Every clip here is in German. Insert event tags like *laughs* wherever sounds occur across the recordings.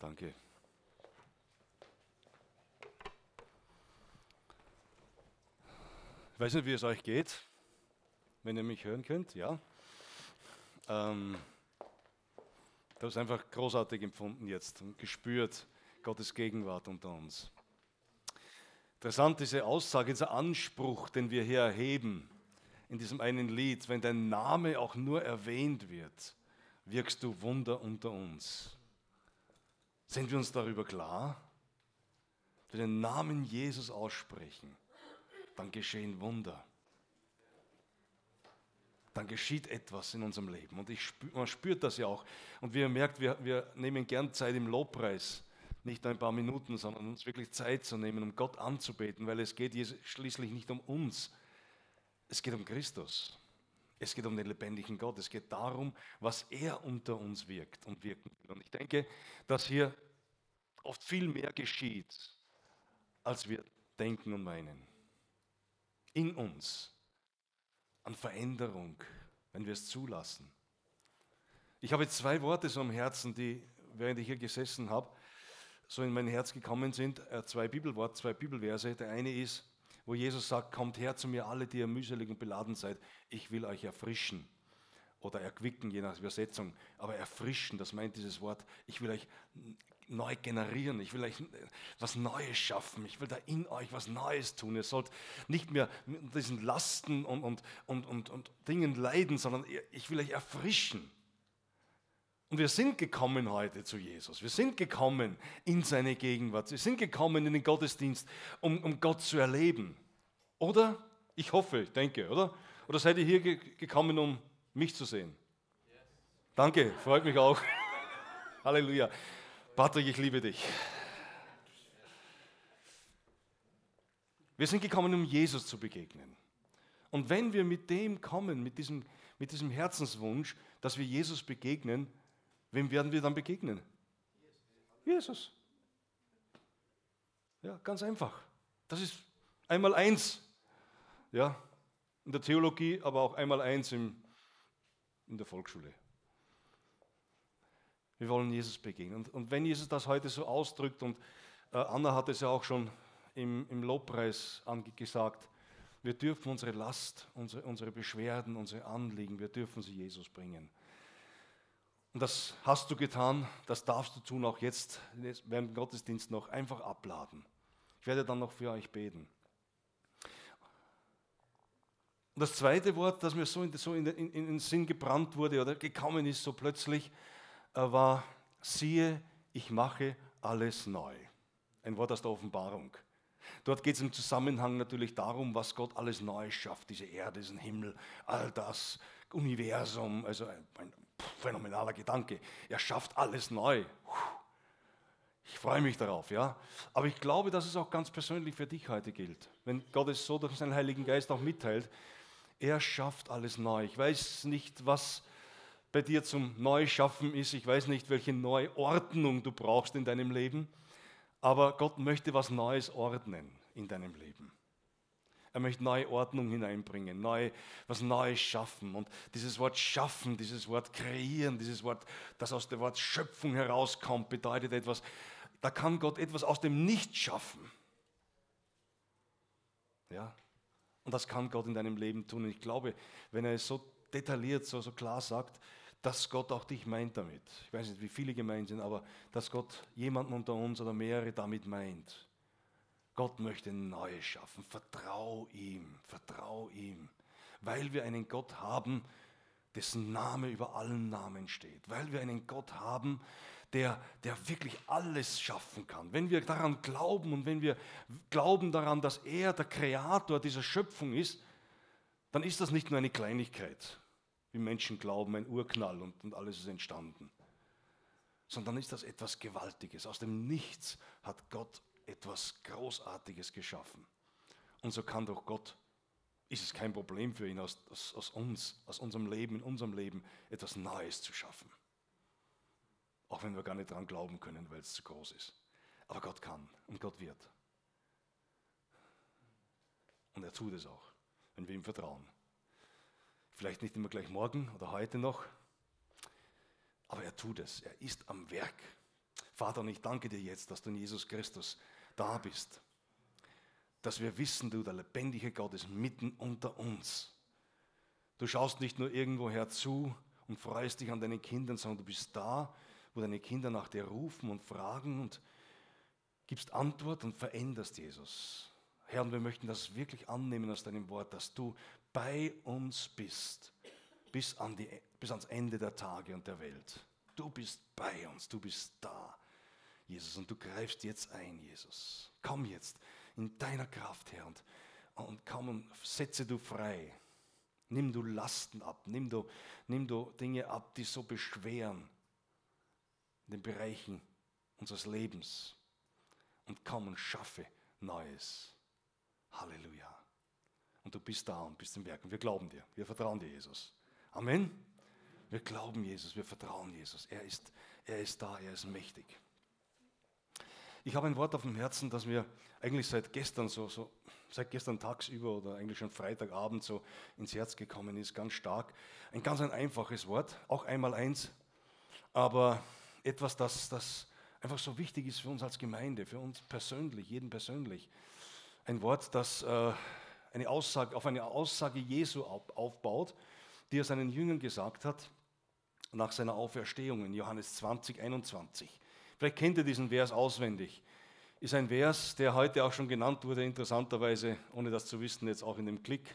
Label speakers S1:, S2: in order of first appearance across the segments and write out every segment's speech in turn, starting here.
S1: Danke. Ich weiß nicht, wie es euch geht, wenn ihr mich hören könnt, ja. Ähm, das ist einfach großartig empfunden jetzt und gespürt Gottes Gegenwart unter uns. Interessant diese Aussage, dieser Anspruch, den wir hier erheben in diesem einen Lied, wenn dein Name auch nur erwähnt wird, wirkst du Wunder unter uns. Sind wir uns darüber klar? Wenn wir den Namen Jesus aussprechen, dann geschehen Wunder. Dann geschieht etwas in unserem Leben. Und spür, man spürt das ja auch. Und wie ihr merkt, wir, wir nehmen gern Zeit im Lobpreis. Nicht nur ein paar Minuten, sondern uns wirklich Zeit zu nehmen, um Gott anzubeten, weil es geht schließlich nicht um uns. Es geht um Christus. Es geht um den lebendigen Gott. Es geht darum, was er unter uns wirkt und wirken will. Und ich denke, dass hier oft viel mehr geschieht, als wir denken und meinen in uns an Veränderung, wenn wir es zulassen. Ich habe zwei Worte so am Herzen, die, während ich hier gesessen habe, so in mein Herz gekommen sind. Äh, zwei Bibelworte, zwei Bibelverse. Der eine ist, wo Jesus sagt, kommt her zu mir alle, die ihr mühselig und beladen seid. Ich will euch erfrischen oder erquicken, je nach Übersetzung. Aber erfrischen, das meint dieses Wort. Ich will euch neu generieren. Ich will euch was Neues schaffen. Ich will da in euch was Neues tun. Ihr sollt nicht mehr mit diesen Lasten und, und, und, und, und Dingen leiden, sondern ich will euch erfrischen. Und wir sind gekommen heute zu Jesus. Wir sind gekommen in seine Gegenwart. Wir sind gekommen in den Gottesdienst, um, um Gott zu erleben. Oder? Ich hoffe, ich denke, oder? Oder seid ihr hier gekommen, um mich zu sehen? Danke, freut mich auch. *laughs* Halleluja. Patrick, ich liebe dich. Wir sind gekommen, um Jesus zu begegnen. Und wenn wir mit dem kommen, mit diesem, mit diesem Herzenswunsch, dass wir Jesus begegnen, wem werden wir dann begegnen? Jesus. Ja, ganz einfach. Das ist einmal eins. Ja, in der Theologie, aber auch einmal eins im, in der Volksschule. Wir wollen Jesus begegnen. Und, und wenn Jesus das heute so ausdrückt, und äh, Anna hat es ja auch schon im, im Lobpreis gesagt, wir dürfen unsere Last, unsere, unsere Beschwerden, unsere Anliegen, wir dürfen sie Jesus bringen. Und das hast du getan, das darfst du tun, auch jetzt während dem Gottesdienst noch, einfach abladen. Ich werde dann noch für euch beten. Und das zweite Wort, das mir so in, so in, in, in den Sinn gebrannt wurde oder gekommen ist, so plötzlich, war, siehe, ich mache alles neu. Ein Wort aus der Offenbarung. Dort geht es im Zusammenhang natürlich darum, was Gott alles neu schafft, diese Erde, diesen Himmel, all das Universum, also ein, ein phänomenaler Gedanke. Er schafft alles neu. Ich freue mich darauf, ja. Aber ich glaube, dass es auch ganz persönlich für dich heute gilt. Wenn Gott es so durch seinen Heiligen Geist auch mitteilt, er schafft alles neu. Ich weiß nicht, was bei dir zum Neuschaffen ist. Ich weiß nicht, welche Neuordnung du brauchst in deinem Leben, aber Gott möchte was Neues ordnen in deinem Leben. Er möchte neue Ordnung hineinbringen, neu, was Neues schaffen. Und dieses Wort schaffen, dieses Wort kreieren, dieses Wort, das aus dem Wort Schöpfung herauskommt, bedeutet etwas, da kann Gott etwas aus dem Nichts schaffen. Ja? Und das kann Gott in deinem Leben tun. Und ich glaube, wenn er es so detailliert, so, so klar sagt, dass Gott auch dich meint damit. Ich weiß nicht, wie viele gemeint sind, aber dass Gott jemanden unter uns oder mehrere damit meint. Gott möchte Neues schaffen. Vertrau ihm, vertrau ihm. Weil wir einen Gott haben, dessen Name über allen Namen steht. Weil wir einen Gott haben, der, der wirklich alles schaffen kann. Wenn wir daran glauben und wenn wir glauben daran, dass er der Kreator dieser Schöpfung ist, dann ist das nicht nur eine Kleinigkeit wie Menschen glauben, ein Urknall und, und alles ist entstanden. Sondern ist das etwas Gewaltiges. Aus dem Nichts hat Gott etwas Großartiges geschaffen. Und so kann doch Gott, ist es kein Problem für ihn, aus, aus, aus uns, aus unserem Leben, in unserem Leben etwas Neues zu schaffen. Auch wenn wir gar nicht daran glauben können, weil es zu groß ist. Aber Gott kann und Gott wird. Und er tut es auch, wenn wir ihm vertrauen. Vielleicht nicht immer gleich morgen oder heute noch, aber er tut es. Er ist am Werk. Vater, und ich danke dir jetzt, dass du in Jesus Christus da bist. Dass wir wissen, du, der lebendige Gott ist mitten unter uns. Du schaust nicht nur irgendwo herzu und freust dich an deinen Kindern, sondern du bist da, wo deine Kinder nach dir rufen und fragen und gibst Antwort und veränderst Jesus. Herr, und wir möchten das wirklich annehmen aus deinem Wort, dass du bei uns bist, bis, an die, bis ans Ende der Tage und der Welt. Du bist bei uns, du bist da, Jesus, und du greifst jetzt ein, Jesus. Komm jetzt in deiner Kraft, Herr, und, und komm und setze du frei. Nimm du Lasten ab, nimm du, nimm du Dinge ab, die so beschweren in den Bereichen unseres Lebens. Und komm und schaffe Neues. Halleluja. Und du bist da und bist im Werk. Und wir glauben dir. Wir vertrauen dir, Jesus. Amen. Wir glauben Jesus, wir vertrauen Jesus. Er ist, er ist da, er ist mächtig. Ich habe ein Wort auf dem Herzen, das mir eigentlich seit gestern so, so seit gestern tagsüber oder eigentlich schon Freitagabend so ins Herz gekommen ist, ganz stark. Ein ganz ein einfaches Wort, auch einmal eins, aber etwas, das, das einfach so wichtig ist für uns als Gemeinde, für uns persönlich, jeden persönlich. Ein Wort, das äh, eine Aussage, auf eine Aussage Jesu aufbaut, die er seinen Jüngern gesagt hat nach seiner Auferstehung in Johannes 20, 21. Vielleicht kennt ihr diesen Vers auswendig ist ein Vers, der heute auch schon genannt wurde, interessanterweise, ohne das zu wissen, jetzt auch in dem Klick,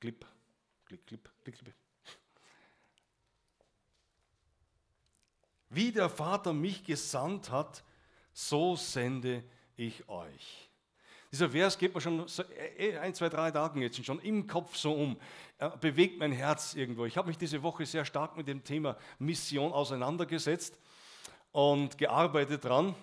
S1: Clip, Klick, Clip, Klick, Clip. Wie der Vater mich gesandt hat, so sende ich euch. Dieser Vers geht mir schon äh, äh, ein, zwei, drei Tagen jetzt schon im Kopf so um, er bewegt mein Herz irgendwo. Ich habe mich diese Woche sehr stark mit dem Thema Mission auseinandergesetzt und gearbeitet dran.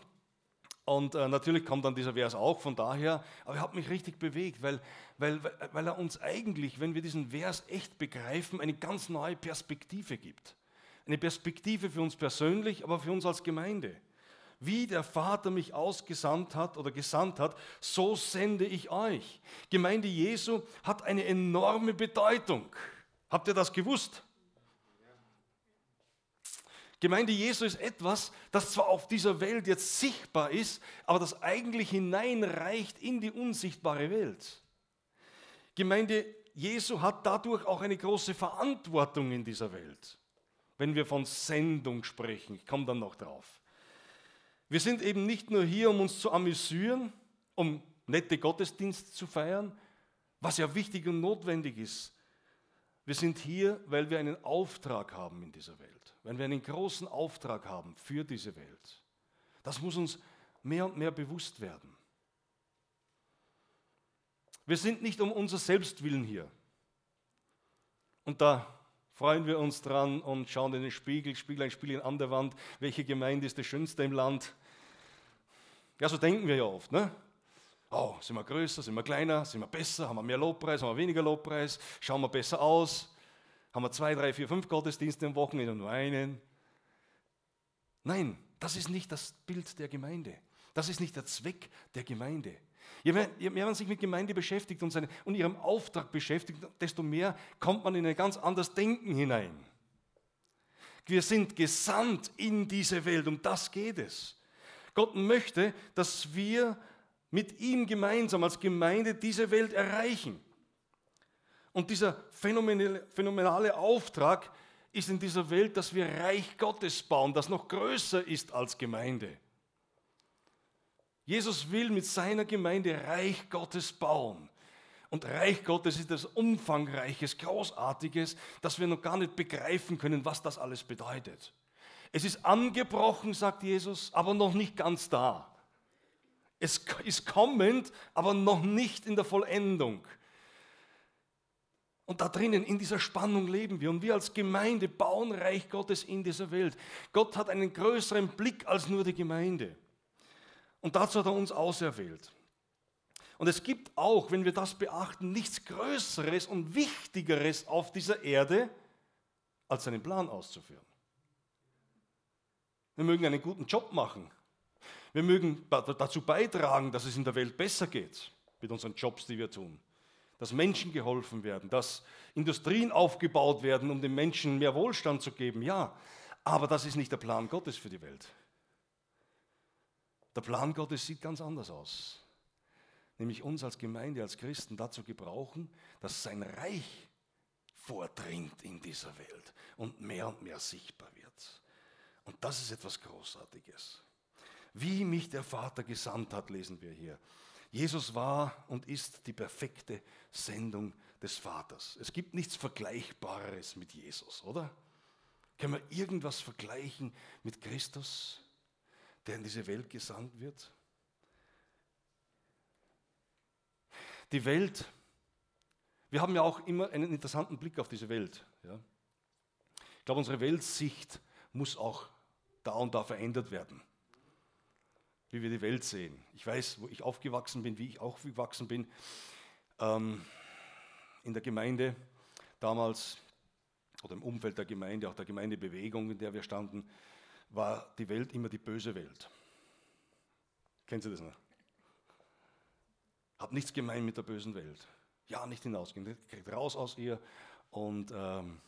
S1: Und äh, natürlich kommt dann dieser Vers auch von daher, aber er hat mich richtig bewegt, weil, weil, weil er uns eigentlich, wenn wir diesen Vers echt begreifen, eine ganz neue Perspektive gibt. Eine Perspektive für uns persönlich, aber für uns als Gemeinde. Wie der Vater mich ausgesandt hat oder gesandt hat, so sende ich euch. Gemeinde Jesu hat eine enorme Bedeutung. Habt ihr das gewusst? Gemeinde Jesu ist etwas, das zwar auf dieser Welt jetzt sichtbar ist, aber das eigentlich hineinreicht in die unsichtbare Welt. Gemeinde Jesu hat dadurch auch eine große Verantwortung in dieser Welt, wenn wir von Sendung sprechen. Ich komme dann noch drauf. Wir sind eben nicht nur hier, um uns zu amüsieren, um nette Gottesdienste zu feiern, was ja wichtig und notwendig ist. Wir sind hier, weil wir einen Auftrag haben in dieser Welt wenn wir einen großen Auftrag haben für diese Welt. Das muss uns mehr und mehr bewusst werden. Wir sind nicht um unser Selbstwillen hier. Und da freuen wir uns dran und schauen in den Spiegel, Spiegel ein Spiegel an der Wand, welche Gemeinde ist die schönste im Land. Ja, so denken wir ja oft. Ne? Oh, sind wir größer, sind wir kleiner, sind wir besser, haben wir mehr Lobpreis, haben wir weniger Lobpreis, schauen wir besser aus haben wir zwei, drei, vier, fünf Gottesdienste am Wochenende und nur einen. Nein, das ist nicht das Bild der Gemeinde. Das ist nicht der Zweck der Gemeinde. Je mehr, je mehr man sich mit Gemeinde beschäftigt und, seine, und ihrem Auftrag beschäftigt, desto mehr kommt man in ein ganz anderes Denken hinein. Wir sind gesandt in diese Welt, um das geht es. Gott möchte, dass wir mit ihm gemeinsam als Gemeinde diese Welt erreichen. Und dieser phänomenale Auftrag ist in dieser Welt, dass wir Reich Gottes bauen, das noch größer ist als Gemeinde. Jesus will mit seiner Gemeinde Reich Gottes bauen. Und Reich Gottes ist das Umfangreiches, Großartiges, dass wir noch gar nicht begreifen können, was das alles bedeutet. Es ist angebrochen, sagt Jesus, aber noch nicht ganz da. Es ist kommend, aber noch nicht in der Vollendung. Und da drinnen, in dieser Spannung leben wir. Und wir als Gemeinde bauen Reich Gottes in dieser Welt. Gott hat einen größeren Blick als nur die Gemeinde. Und dazu hat er uns auserwählt. Und es gibt auch, wenn wir das beachten, nichts Größeres und Wichtigeres auf dieser Erde, als seinen Plan auszuführen. Wir mögen einen guten Job machen. Wir mögen dazu beitragen, dass es in der Welt besser geht mit unseren Jobs, die wir tun dass Menschen geholfen werden, dass Industrien aufgebaut werden, um den Menschen mehr Wohlstand zu geben. Ja, aber das ist nicht der Plan Gottes für die Welt. Der Plan Gottes sieht ganz anders aus. Nämlich uns als Gemeinde, als Christen dazu gebrauchen, dass sein Reich vordringt in dieser Welt und mehr und mehr sichtbar wird. Und das ist etwas Großartiges. Wie mich der Vater gesandt hat, lesen wir hier. Jesus war und ist die perfekte Sendung des Vaters. Es gibt nichts Vergleichbares mit Jesus, oder? Können wir irgendwas vergleichen mit Christus, der in diese Welt gesandt wird? Die Welt, wir haben ja auch immer einen interessanten Blick auf diese Welt. Ja? Ich glaube, unsere Weltsicht muss auch da und da verändert werden, wie wir die Welt sehen. Ich weiß, wo ich aufgewachsen bin, wie ich aufgewachsen bin. Ähm, in der Gemeinde damals oder im Umfeld der Gemeinde, auch der Gemeindebewegung, in der wir standen, war die Welt immer die böse Welt. Kennen Sie das noch? Hab nichts gemein mit der bösen Welt. Ja, nicht hinausgehen. Kriegt raus aus ihr und ähm,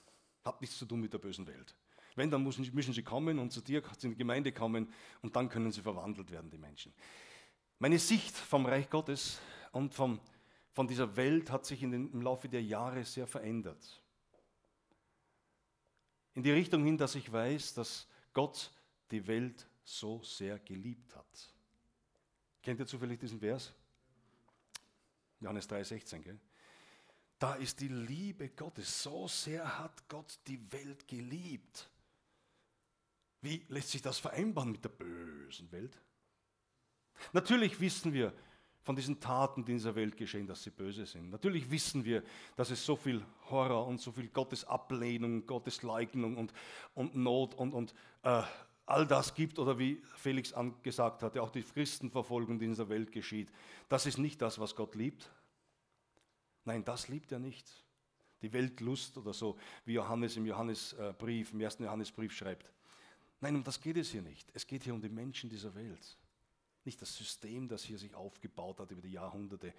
S1: habt nichts zu tun mit der bösen Welt. Wenn, dann müssen, müssen sie kommen und zu dir, in die Gemeinde kommen und dann können sie verwandelt werden, die Menschen. Meine Sicht vom Reich Gottes und vom, von dieser Welt hat sich den, im Laufe der Jahre sehr verändert. In die Richtung hin, dass ich weiß, dass Gott die Welt so sehr geliebt hat. Kennt ihr zufällig diesen Vers? Johannes 3,16, gell? Da ist die Liebe Gottes. So sehr hat Gott die Welt geliebt. Wie lässt sich das vereinbaren mit der bösen Welt? Natürlich wissen wir von diesen Taten, die in dieser Welt geschehen, dass sie böse sind. Natürlich wissen wir, dass es so viel Horror und so viel Gottesablehnung, Gottesleugnung und, und Not und, und äh, all das gibt, oder wie Felix gesagt hatte, auch die Christenverfolgung, die in dieser Welt geschieht. Das ist nicht das, was Gott liebt. Nein, das liebt er nicht. Die Weltlust oder so, wie Johannes im Johannesbrief, im ersten Johannesbrief schreibt. Nein, um das geht es hier nicht. Es geht hier um die Menschen dieser Welt. Nicht das System, das hier sich aufgebaut hat über die Jahrhunderte,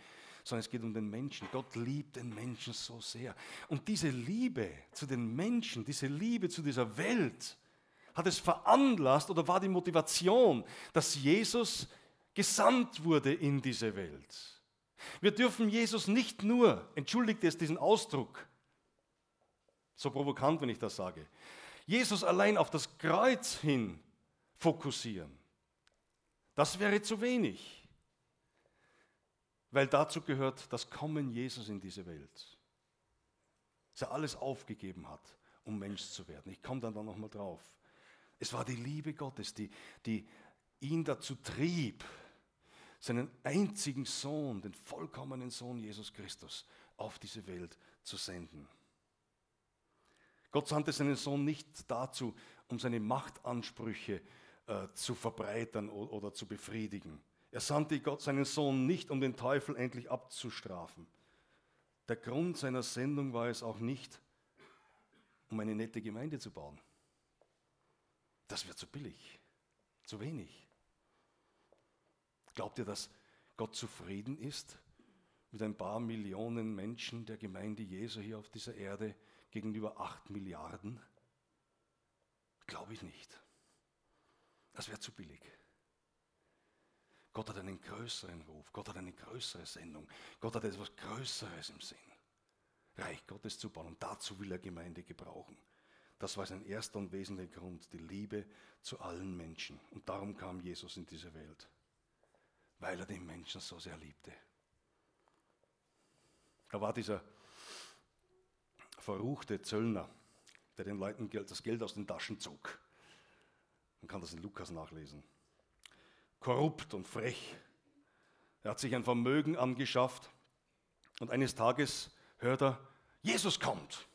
S1: sondern es geht um den Menschen. Gott liebt den Menschen so sehr. Und diese Liebe zu den Menschen, diese Liebe zu dieser Welt, hat es veranlasst oder war die Motivation, dass Jesus gesandt wurde in diese Welt. Wir dürfen Jesus nicht nur, entschuldigt es diesen Ausdruck, so provokant, wenn ich das sage, Jesus allein auf das Kreuz hin fokussieren. Das wäre zu wenig, weil dazu gehört das Kommen Jesus in diese Welt. Dass er alles aufgegeben hat, um Mensch zu werden. Ich komme dann da nochmal drauf. Es war die Liebe Gottes, die, die ihn dazu trieb, seinen einzigen Sohn, den vollkommenen Sohn Jesus Christus, auf diese Welt zu senden. Gott sandte seinen Sohn nicht dazu, um seine Machtansprüche äh, zu verbreitern oder, oder zu befriedigen. Er sandte Gott seinen Sohn nicht, um den Teufel endlich abzustrafen. Der Grund seiner Sendung war es auch nicht, um eine nette Gemeinde zu bauen. Das wäre zu billig, zu wenig. Glaubt ihr, dass Gott zufrieden ist mit ein paar Millionen Menschen der Gemeinde Jesu hier auf dieser Erde, gegenüber 8 Milliarden? Glaube ich nicht. Das wäre zu billig. Gott hat einen größeren Ruf, Gott hat eine größere Sendung, Gott hat etwas Größeres im Sinn. Reich Gottes zu bauen und dazu will er Gemeinde gebrauchen. Das war sein erster und wesentlicher Grund, die Liebe zu allen Menschen. Und darum kam Jesus in diese Welt, weil er den Menschen so sehr liebte. Da war dieser verruchte Zöllner, der den Leuten das Geld aus den Taschen zog. Man kann das in Lukas nachlesen. Korrupt und frech. Er hat sich ein Vermögen angeschafft und eines Tages hört er, Jesus kommt.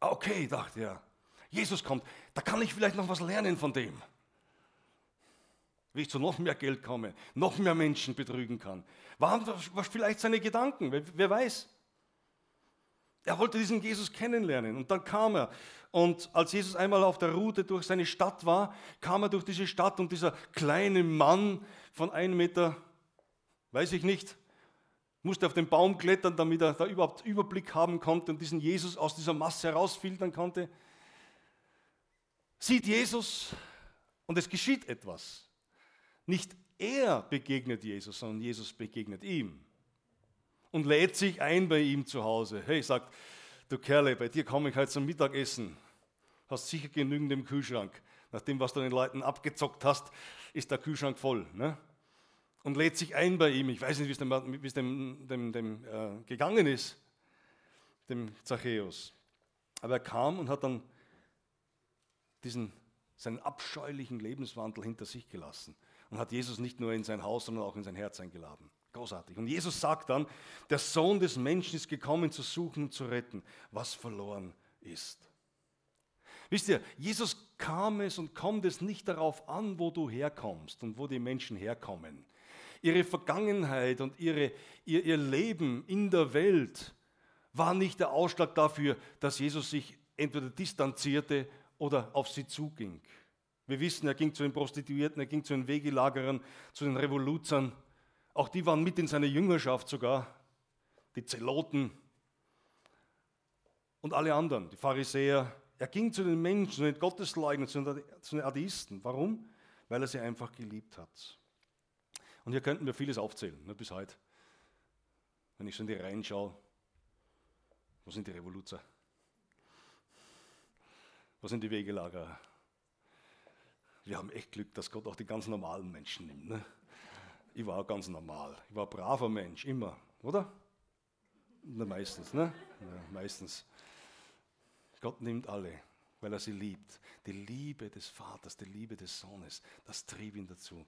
S1: Ah, okay, dachte er, Jesus kommt, da kann ich vielleicht noch was lernen von dem. Wie ich zu noch mehr Geld komme, noch mehr Menschen betrügen kann. Waren das vielleicht seine Gedanken? Wer, wer weiß? Er wollte diesen Jesus kennenlernen und dann kam er. Und als Jesus einmal auf der Route durch seine Stadt war, kam er durch diese Stadt und dieser kleine Mann von einem Meter, weiß ich nicht, musste auf den Baum klettern, damit er da überhaupt Überblick haben konnte und diesen Jesus aus dieser Masse herausfiltern konnte. Sieht Jesus und es geschieht etwas. Nicht er begegnet Jesus, sondern Jesus begegnet ihm und lädt sich ein bei ihm zu Hause. Hey, sagt, du Kerle, bei dir komme ich heute zum Mittagessen. Hast sicher genügend im Kühlschrank. Nach dem, was du den Leuten abgezockt hast, ist der Kühlschrank voll. Ne? Und lädt sich ein bei ihm. Ich weiß nicht, wie es dem, wie es dem, dem, dem äh, gegangen ist, dem Zachäus. Aber er kam und hat dann diesen, seinen abscheulichen Lebenswandel hinter sich gelassen und hat Jesus nicht nur in sein Haus, sondern auch in sein Herz eingeladen. Großartig. Und Jesus sagt dann, der Sohn des Menschen ist gekommen zu suchen und zu retten, was verloren ist. Wisst ihr, Jesus kam es und kommt es nicht darauf an, wo du herkommst und wo die Menschen herkommen. Ihre Vergangenheit und ihre, ihr, ihr Leben in der Welt war nicht der Ausschlag dafür, dass Jesus sich entweder distanzierte oder auf sie zuging. Wir wissen, er ging zu den Prostituierten, er ging zu den Wegelagerern, zu den Revoluzern. Auch die waren mit in seiner Jüngerschaft sogar, die Zeloten und alle anderen, die Pharisäer. Er ging zu den Menschen, zu den Gottesleugnern, zu den Atheisten. Warum? Weil er sie einfach geliebt hat. Und hier könnten wir vieles aufzählen, ne, bis heute. Wenn ich so in die Reihen schaue, wo sind die Revoluzer? Wo sind die Wegelager? Wir haben echt Glück, dass Gott auch die ganz normalen Menschen nimmt. Ne? Ich war auch ganz normal. Ich war ein braver Mensch, immer, oder? Na, meistens, ne? Ja, meistens. Gott nimmt alle, weil er sie liebt. Die Liebe des Vaters, die Liebe des Sohnes, das trieb ihn dazu,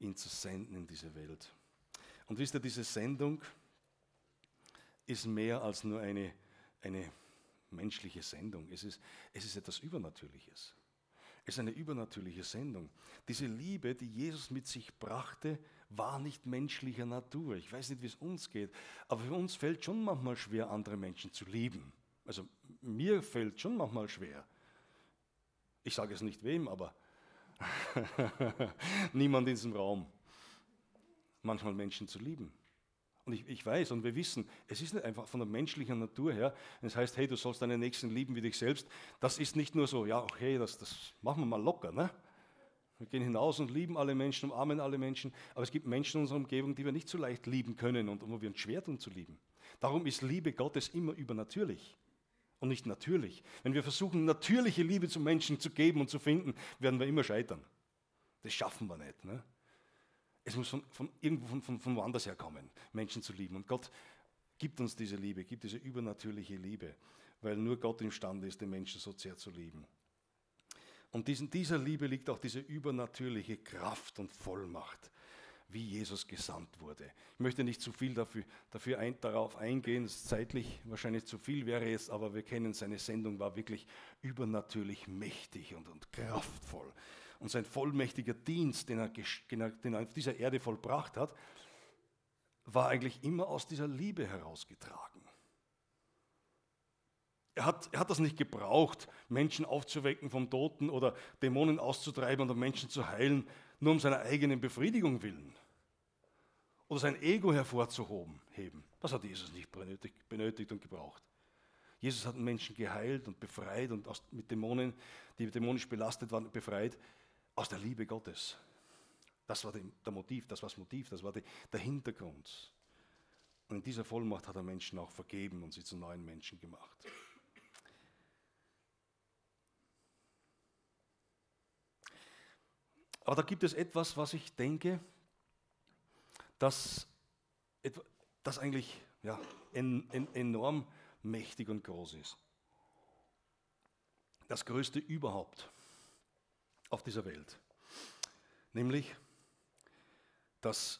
S1: ihn zu senden in diese Welt. Und wisst ihr, diese Sendung ist mehr als nur eine, eine menschliche Sendung. Es ist, es ist etwas Übernatürliches. Es ist eine übernatürliche Sendung. Diese Liebe, die Jesus mit sich brachte, war nicht menschlicher Natur. Ich weiß nicht, wie es uns geht, aber für uns fällt schon manchmal schwer, andere Menschen zu lieben. Also mir fällt schon manchmal schwer. Ich sage es nicht wem, aber *laughs* niemand in diesem Raum. Manchmal Menschen zu lieben. Und ich, ich, weiß und wir wissen, es ist nicht einfach von der menschlichen Natur her, das heißt, hey, du sollst deinen Nächsten lieben wie dich selbst. Das ist nicht nur so, ja, okay, das, das machen wir mal locker. Ne? Wir gehen hinaus und lieben alle Menschen, umarmen alle Menschen, aber es gibt Menschen in unserer Umgebung, die wir nicht so leicht lieben können und wo wir uns schwer tun zu lieben. Darum ist Liebe Gottes immer übernatürlich und nicht natürlich. Wenn wir versuchen, natürliche Liebe zu Menschen zu geben und zu finden, werden wir immer scheitern. Das schaffen wir nicht. Ne? Es muss von, von irgendwo von, von, von woanders herkommen, Menschen zu lieben. Und Gott gibt uns diese Liebe, gibt diese übernatürliche Liebe, weil nur Gott imstande ist, den Menschen so sehr zu lieben. Und in dieser Liebe liegt auch diese übernatürliche Kraft und Vollmacht, wie Jesus gesandt wurde. Ich möchte nicht zu viel dafür, dafür ein, darauf eingehen, es zeitlich wahrscheinlich zu viel wäre es, aber wir kennen, seine Sendung war wirklich übernatürlich mächtig und, und kraftvoll und sein vollmächtiger Dienst, den er, den er auf dieser Erde vollbracht hat, war eigentlich immer aus dieser Liebe herausgetragen. Er hat, er hat das nicht gebraucht, Menschen aufzuwecken vom Toten oder Dämonen auszutreiben oder Menschen zu heilen, nur um seiner eigenen Befriedigung willen. Oder sein Ego hervorzuheben. Das hat Jesus nicht benötigt, benötigt und gebraucht. Jesus hat Menschen geheilt und befreit und aus, mit Dämonen, die dämonisch belastet waren, befreit, aus der Liebe Gottes. Das war der Motiv, das war das Motiv, das war die, der Hintergrund. Und in dieser Vollmacht hat er Menschen auch vergeben und sie zu neuen Menschen gemacht. Aber da gibt es etwas, was ich denke, das, das eigentlich ja, en, en, enorm mächtig und groß ist. Das Größte überhaupt auf dieser Welt. Nämlich, dass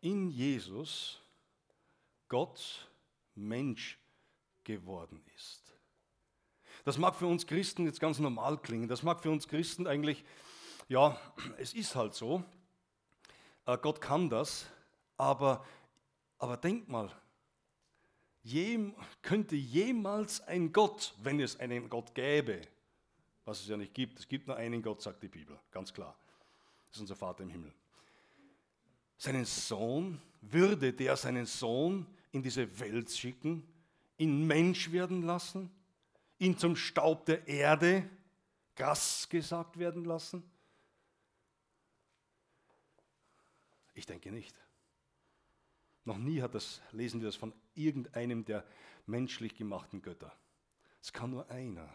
S1: in Jesus Gott Mensch geworden ist. Das mag für uns Christen jetzt ganz normal klingen. Das mag für uns Christen eigentlich, ja, es ist halt so. Äh, Gott kann das. Aber, aber denk mal, könnte jemals ein Gott, wenn es einen Gott gäbe, was es ja nicht gibt. Es gibt nur einen Gott, sagt die Bibel, ganz klar. Das ist unser Vater im Himmel. Seinen Sohn, würde der seinen Sohn in diese Welt schicken, ihn Mensch werden lassen, ihn zum Staub der Erde, Gas gesagt werden lassen? Ich denke nicht. Noch nie hat das, lesen wir das von irgendeinem der menschlich gemachten Götter. Es kann nur einer.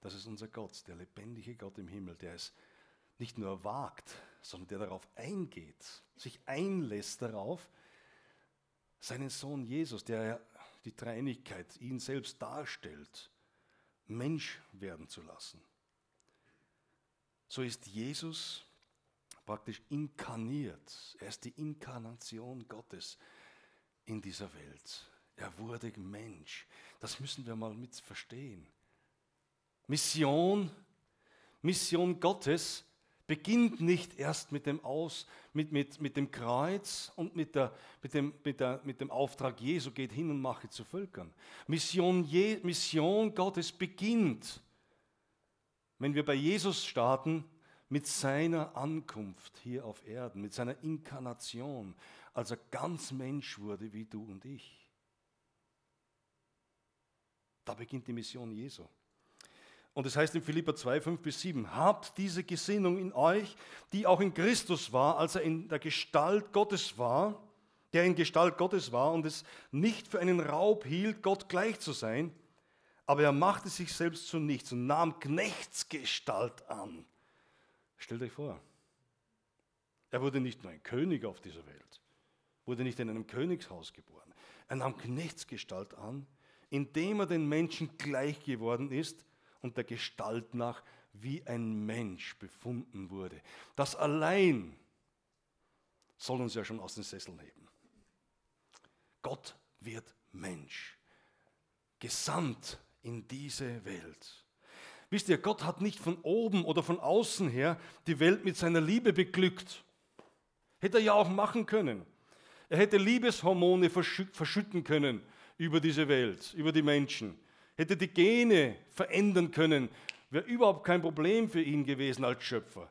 S1: Das ist unser Gott, der lebendige Gott im Himmel, der es nicht nur wagt, sondern der darauf eingeht, sich einlässt darauf, seinen Sohn Jesus, der die Dreinigkeit, ihn selbst darstellt, Mensch werden zu lassen. So ist Jesus praktisch inkarniert. Er ist die Inkarnation Gottes in dieser Welt. Er wurde Mensch. Das müssen wir mal mit verstehen. Mission, Mission Gottes beginnt nicht erst mit dem, Aus, mit, mit, mit dem Kreuz und mit, der, mit, dem, mit, der, mit dem Auftrag Jesu, geht hin und mache zu Völkern. Mission, Je, Mission Gottes beginnt, wenn wir bei Jesus starten, mit seiner Ankunft hier auf Erden, mit seiner Inkarnation, als er ganz Mensch wurde wie du und ich. Da beginnt die Mission Jesu. Und es heißt in Philippa 2, 5 bis 7, habt diese Gesinnung in euch, die auch in Christus war, als er in der Gestalt Gottes war, der in Gestalt Gottes war und es nicht für einen Raub hielt, Gott gleich zu sein, aber er machte sich selbst zu nichts und nahm Knechtsgestalt an. Stellt euch vor, er wurde nicht nur ein König auf dieser Welt, wurde nicht in einem Königshaus geboren. Er nahm Knechtsgestalt an, indem er den Menschen gleich geworden ist und der Gestalt nach wie ein Mensch befunden wurde. Das allein soll uns ja schon aus den Sesseln heben. Gott wird Mensch, gesandt in diese Welt. Wisst ihr, Gott hat nicht von oben oder von außen her die Welt mit seiner Liebe beglückt. Hätte er ja auch machen können. Er hätte Liebeshormone verschütten können über diese Welt, über die Menschen hätte die Gene verändern können, wäre überhaupt kein Problem für ihn gewesen als Schöpfer.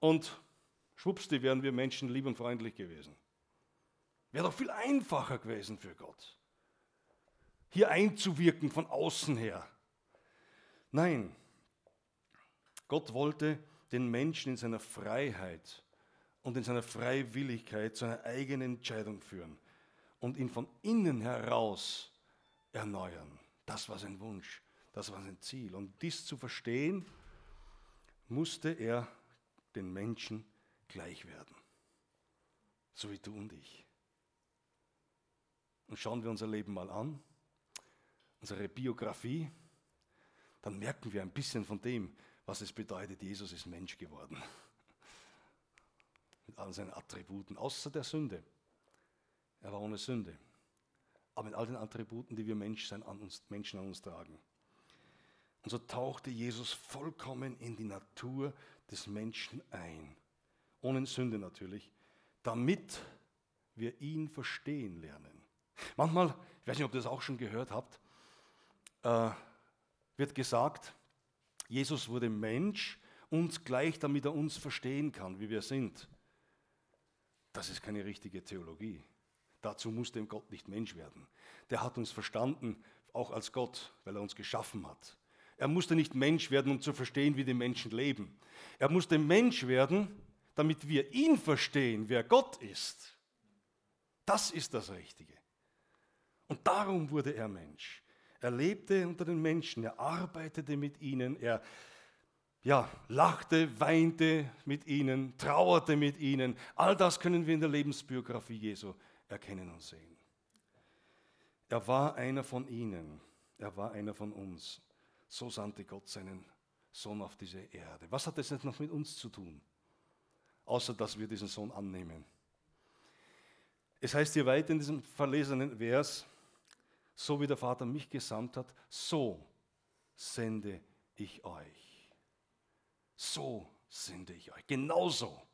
S1: Und schwuppsdi wären wir Menschen lieb und freundlich gewesen. Wäre doch viel einfacher gewesen für Gott, hier einzuwirken von außen her. Nein, Gott wollte den Menschen in seiner Freiheit und in seiner Freiwilligkeit zu einer eigenen Entscheidung führen und ihn von innen heraus erneuern. Das war sein Wunsch, das war sein Ziel. Und dies zu verstehen, musste er den Menschen gleich werden. So wie du und ich. Und schauen wir unser Leben mal an, unsere Biografie, dann merken wir ein bisschen von dem, was es bedeutet, Jesus ist Mensch geworden. Mit all seinen Attributen, außer der Sünde. Er war ohne Sünde aber mit all den Attributen, die wir Menschsein an uns, Menschen an uns tragen. Und so tauchte Jesus vollkommen in die Natur des Menschen ein, ohne Sünde natürlich, damit wir ihn verstehen lernen. Manchmal, ich weiß nicht, ob ihr das auch schon gehört habt, äh, wird gesagt, Jesus wurde Mensch, uns gleich, damit er uns verstehen kann, wie wir sind. Das ist keine richtige Theologie. Dazu musste Gott nicht Mensch werden. Der hat uns verstanden, auch als Gott, weil er uns geschaffen hat. Er musste nicht Mensch werden, um zu verstehen, wie die Menschen leben. Er musste Mensch werden, damit wir ihn verstehen, wer Gott ist. Das ist das Richtige. Und darum wurde er Mensch. Er lebte unter den Menschen, er arbeitete mit ihnen, er ja, lachte, weinte mit ihnen, trauerte mit ihnen. All das können wir in der Lebensbiografie Jesu erkennen und sehen. Er war einer von ihnen, er war einer von uns. So sandte Gott seinen Sohn auf diese Erde. Was hat das jetzt noch mit uns zu tun? Außer dass wir diesen Sohn annehmen. Es heißt hier weiter in diesem verlesenen Vers, so wie der Vater mich gesandt hat, so sende ich euch. So sende ich euch. Genauso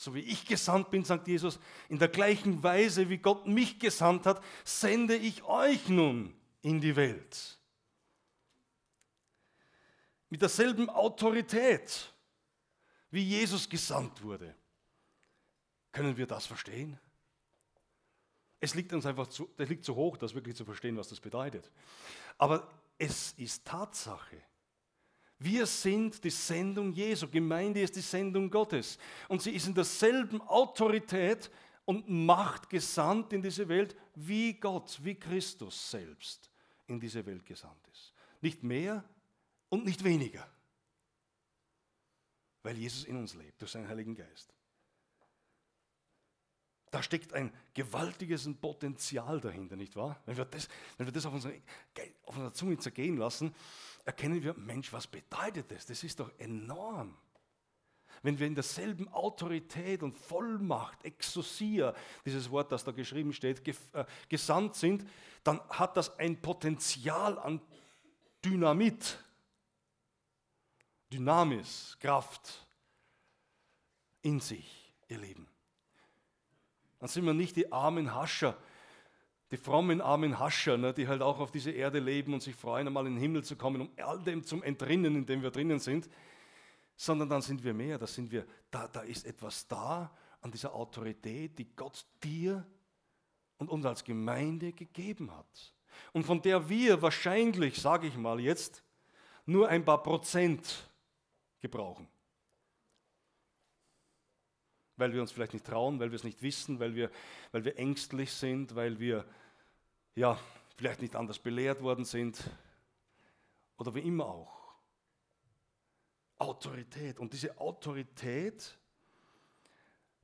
S1: so wie ich gesandt bin, sagt Jesus, in der gleichen Weise, wie Gott mich gesandt hat, sende ich euch nun in die Welt. Mit derselben Autorität, wie Jesus gesandt wurde. Können wir das verstehen? Es liegt uns einfach zu, das liegt zu hoch, das wirklich zu verstehen, was das bedeutet. Aber es ist Tatsache. Wir sind die Sendung Jesu. Gemeinde ist die Sendung Gottes. Und sie ist in derselben Autorität und Macht gesandt in diese Welt, wie Gott, wie Christus selbst in diese Welt gesandt ist. Nicht mehr und nicht weniger. Weil Jesus in uns lebt, durch seinen Heiligen Geist. Da steckt ein gewaltiges Potenzial dahinter, nicht wahr? Wenn wir das, wenn wir das auf, unsere, auf unserer Zunge zergehen lassen, erkennen wir, Mensch, was bedeutet das? Das ist doch enorm. Wenn wir in derselben Autorität und Vollmacht, Exousia, dieses Wort, das da geschrieben steht, äh, gesandt sind, dann hat das ein Potenzial an Dynamit, Dynamis, Kraft in sich, ihr Leben. Dann sind wir nicht die armen Hascher, die frommen armen Hascher, ne, die halt auch auf dieser Erde leben und sich freuen, einmal in den Himmel zu kommen, um all dem zum Entrinnen, in dem wir drinnen sind, sondern dann sind wir mehr, da sind wir, da, da ist etwas da an dieser Autorität, die Gott dir und uns als Gemeinde gegeben hat. Und von der wir wahrscheinlich, sage ich mal jetzt, nur ein paar Prozent gebrauchen weil wir uns vielleicht nicht trauen, weil wir es nicht wissen, weil wir, weil wir ängstlich sind, weil wir ja, vielleicht nicht anders belehrt worden sind oder wie immer auch. Autorität. Und diese Autorität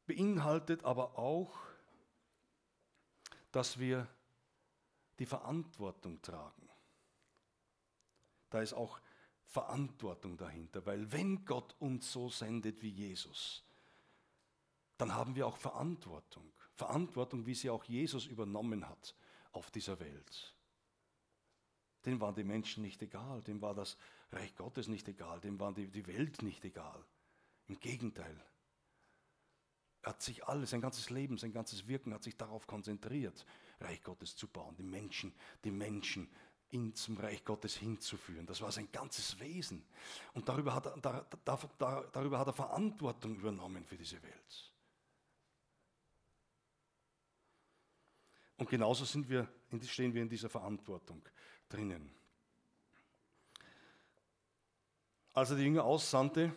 S1: beinhaltet aber auch, dass wir die Verantwortung tragen. Da ist auch Verantwortung dahinter, weil wenn Gott uns so sendet wie Jesus, dann haben wir auch Verantwortung. Verantwortung, wie sie auch Jesus übernommen hat auf dieser Welt. Dem waren die Menschen nicht egal, dem war das Reich Gottes nicht egal, dem war die, Welt nicht egal. Im Gegenteil. Er hat sich alles, sein ganzes Leben, sein ganzes Wirken hat sich darauf konzentriert, Reich Gottes zu bauen, die Menschen, die Menschen ihn zum Reich Gottes hinzuführen. Das war sein ganzes Wesen. Und darüber hat er, da, da, darüber hat er Verantwortung übernommen für diese Welt. Und genauso wir, stehen wir in dieser Verantwortung drinnen. Als er die Jünger aussandte,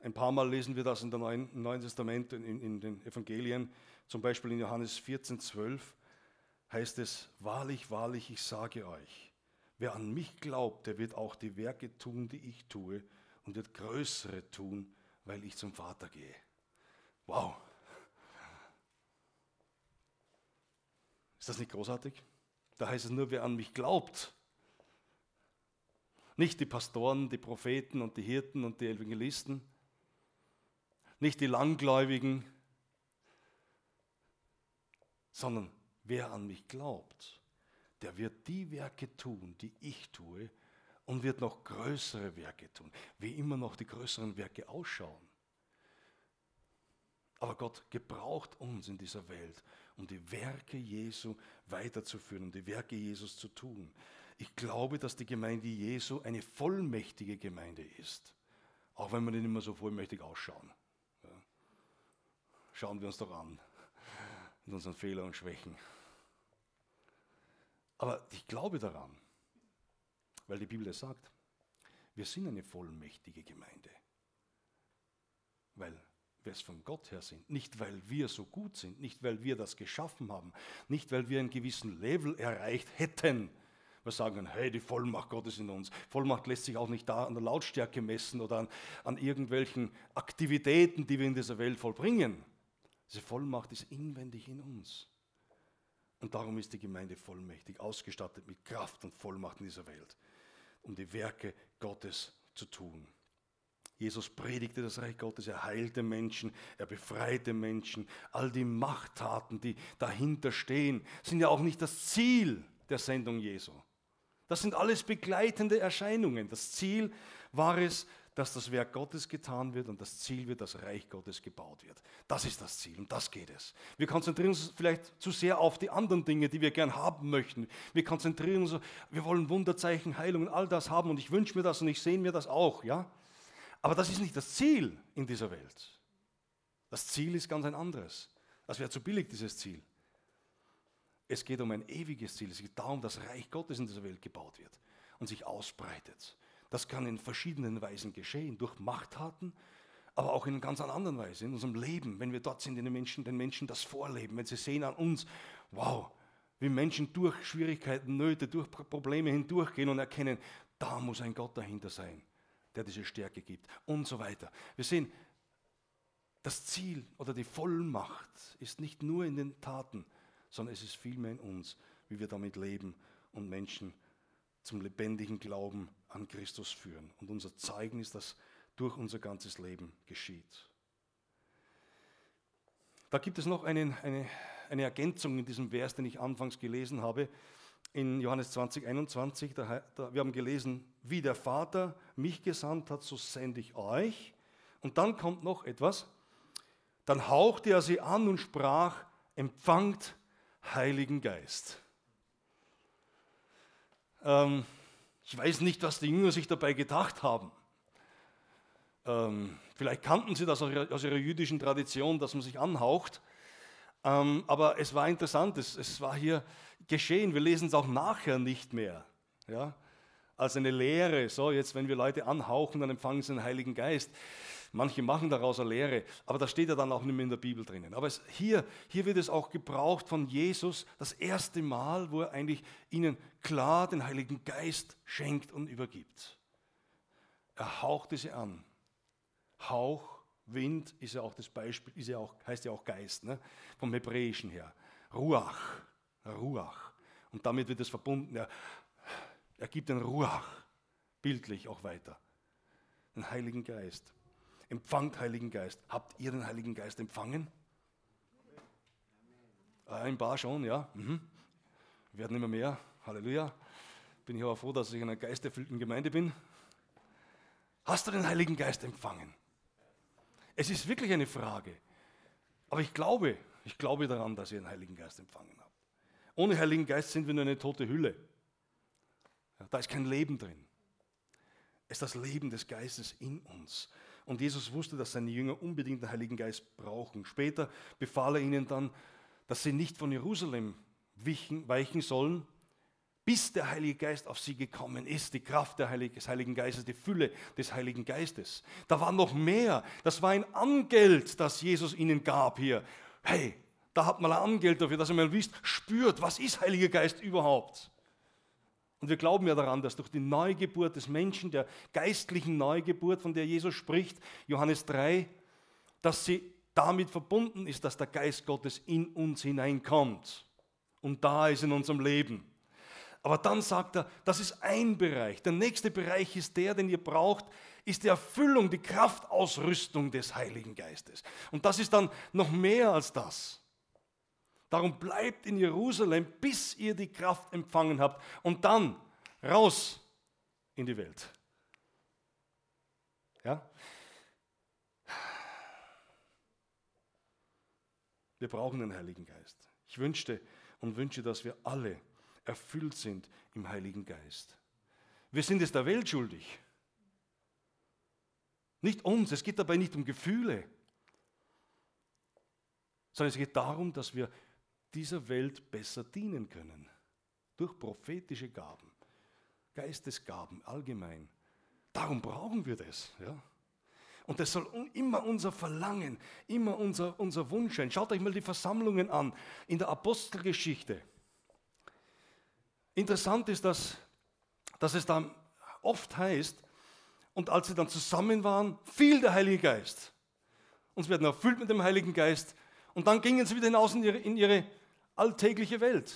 S1: ein paar Mal lesen wir das in Neuen, im Neuen Testament, in, in, den Evangelien, zum Beispiel in Johannes 14, 12, heißt es, wahrlich, wahrlich, ich sage euch, wer an mich glaubt, der wird auch die Werke tun, die ich tue, und wird größere tun, weil ich zum Vater gehe. Wow, Ist das nicht großartig? Da heißt es nur, wer an mich glaubt. Nicht die Pastoren, die Propheten und die Hirten und die Evangelisten. Nicht die Langgläubigen, sondern wer an mich glaubt, der wird die Werke tun, die ich tue und wird noch größere Werke tun. Wie immer noch die größeren Werke ausschauen. Aber Gott gebraucht uns in dieser Welt, um die Werke Jesu weiterzuführen, um die Werke Jesus zu tun. Ich glaube, dass die Gemeinde Jesu eine vollmächtige Gemeinde ist, auch wenn wir nicht immer so vollmächtig ausschauen. Ja. Schauen wir uns doch an, mit unseren Fehlern und Schwächen. Aber ich glaube daran, weil die Bibel es sagt, wir sind eine vollmächtige Gemeinde, weil wir es von Gott her sind. Nicht, weil wir so gut sind, nicht, weil wir das geschaffen haben, nicht, weil wir einen gewissen Level erreicht hätten. Wir sagen, hey, die Vollmacht Gottes in uns. Vollmacht lässt sich auch nicht da an der Lautstärke messen oder an, an irgendwelchen Aktivitäten, die wir in dieser Welt vollbringen. Diese Vollmacht ist inwendig in uns. Und darum ist die Gemeinde vollmächtig, ausgestattet mit Kraft und Vollmacht in dieser Welt, um die Werke Gottes zu tun. Jesus predigte das Reich Gottes, er heilte Menschen, er befreite Menschen. All die Machttaten, die dahinter stehen, sind ja auch nicht das Ziel der Sendung Jesu. Das sind alles begleitende Erscheinungen. Das Ziel war es, dass das Werk Gottes getan wird und das Ziel wird, dass Reich Gottes gebaut wird. Das ist das Ziel, um das geht es. Wir konzentrieren uns vielleicht zu sehr auf die anderen Dinge, die wir gern haben möchten. Wir konzentrieren uns, wir wollen Wunderzeichen, Heilung und all das haben und ich wünsche mir das und ich sehe mir das auch, ja? Aber das ist nicht das Ziel in dieser Welt. Das Ziel ist ganz ein anderes. Das wäre zu billig, dieses Ziel. Es geht um ein ewiges Ziel. Es geht darum, dass Reich Gottes in dieser Welt gebaut wird und sich ausbreitet. Das kann in verschiedenen Weisen geschehen, durch Machttaten, aber auch in ganz anderen Weise, in unserem Leben, wenn wir dort sind, den Menschen, den Menschen das vorleben, wenn sie sehen an uns, wow, wie Menschen durch Schwierigkeiten, Nöte, durch Probleme hindurchgehen und erkennen, da muss ein Gott dahinter sein, der diese Stärke gibt und so weiter. Wir sehen, das Ziel oder die Vollmacht ist nicht nur in den Taten, sondern es ist vielmehr in uns, wie wir damit leben und Menschen zum lebendigen Glauben an Christus führen. Und unser Zeugnis, das durch unser ganzes Leben geschieht. Da gibt es noch einen, eine, eine Ergänzung in diesem Vers, den ich anfangs gelesen habe, in Johannes 20, 21. Da, da, wir haben gelesen, wie der Vater mich gesandt hat, so sende ich euch. Und dann kommt noch etwas. Dann hauchte er sie an und sprach, empfangt Heiligen Geist. Ähm, ich weiß nicht, was die Jünger sich dabei gedacht haben. Ähm, vielleicht kannten sie das aus ihrer, aus ihrer, jüdischen Tradition, dass man sich anhaucht. Ähm, aber es war interessant, es, es, war hier geschehen. Wir lesen es auch nachher nicht mehr. Ja? Als eine Lehre, so jetzt, wenn wir Leute anhauchen, dann empfangen sie den Heiligen Geist. Manche machen daraus eine Lehre, aber das steht ja dann auch nicht mehr in der Bibel drinnen. Aber es, hier, hier wird es auch gebraucht von Jesus, das erste Mal, wo er eigentlich ihnen klar den Heiligen Geist schenkt und übergibt. Er hauchte sie an. Hauch, Wind ist ja auch das Beispiel, ist ja auch, heißt ja auch Geist, ne? vom Hebräischen her. Ruach, Ruach. Und damit wird es verbunden. Er, er gibt den Ruach, bildlich auch weiter. Den Heiligen Geist empfangt Heiligen Geist. Habt ihr den Heiligen Geist empfangen? Ein paar schon, ja. Mhm. Werden immer mehr. Halleluja. Bin ich aber froh, dass ich in einer geisterfüllten Gemeinde bin. Hast du den Heiligen Geist empfangen? Es ist wirklich eine Frage. Aber ich glaube, ich glaube daran, dass ihr den Heiligen Geist empfangen habt. Ohne Heiligen Geist sind wir nur eine tote Hülle. Da ist kein Leben drin. Es ist das Leben des Geistes in uns. Und Jesus wusste, dass seine Jünger unbedingt den Heiligen Geist brauchen. Später befahl er ihnen dann, dass sie nicht von Jerusalem weichen sollen, bis der Heilige Geist auf sie gekommen ist, die Kraft des Heiligen Geistes, die Fülle des Heiligen Geistes. Da war noch mehr. Das war ein Angeld, das Jesus ihnen gab hier. Hey, da hat man ein Angeld dafür, dass ihr mal wisst, spürt, was ist Heiliger Geist überhaupt? Und wir glauben ja daran, dass durch die Neugeburt des Menschen, der geistlichen Neugeburt, von der Jesus spricht, Johannes 3, dass sie damit verbunden ist, dass der Geist Gottes in uns hineinkommt und da ist in unserem Leben. Aber dann sagt er, das ist ein Bereich. Der nächste Bereich ist der, den ihr braucht, ist die Erfüllung, die Kraftausrüstung des Heiligen Geistes. Und das ist dann noch mehr als das. Darum bleibt in Jerusalem, bis ihr die Kraft empfangen habt und dann raus in die Welt. Ja? Wir brauchen den Heiligen Geist. Ich wünschte und wünsche, dass wir alle erfüllt sind im Heiligen Geist. Wir sind es der Welt schuldig. Nicht uns, es geht dabei nicht um Gefühle, sondern es geht darum, dass wir dieser Welt besser dienen können. Durch prophetische Gaben, Geistesgaben allgemein. Darum brauchen wir das. Ja? Und das soll immer unser Verlangen, immer unser, unser Wunsch sein. Schaut euch mal die Versammlungen an in der Apostelgeschichte. Interessant ist, dass, dass es dann oft heißt, und als sie dann zusammen waren, fiel der Heilige Geist. Und sie werden erfüllt mit dem Heiligen Geist. Und dann gingen sie wieder hinaus in ihre, in ihre alltägliche Welt.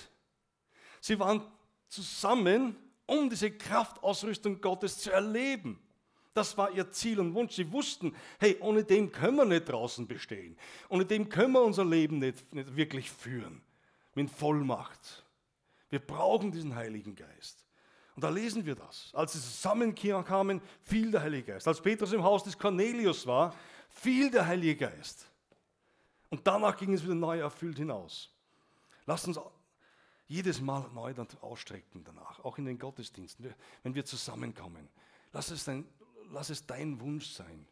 S1: Sie waren zusammen, um diese Kraftausrüstung Gottes zu erleben. Das war ihr Ziel und Wunsch. Sie wussten, hey, ohne dem können wir nicht draußen bestehen. Ohne dem können wir unser Leben nicht, nicht wirklich führen. Mit Vollmacht. Wir brauchen diesen Heiligen Geist. Und da lesen wir das. Als sie zusammenkamen, fiel der Heilige Geist. Als Petrus im Haus des Cornelius war, fiel der Heilige Geist. Und danach ging es wieder neu erfüllt hinaus. Lass uns jedes Mal neu ausstrecken danach, auch in den Gottesdiensten, wenn wir zusammenkommen. Lass es, dein, lass es dein Wunsch sein,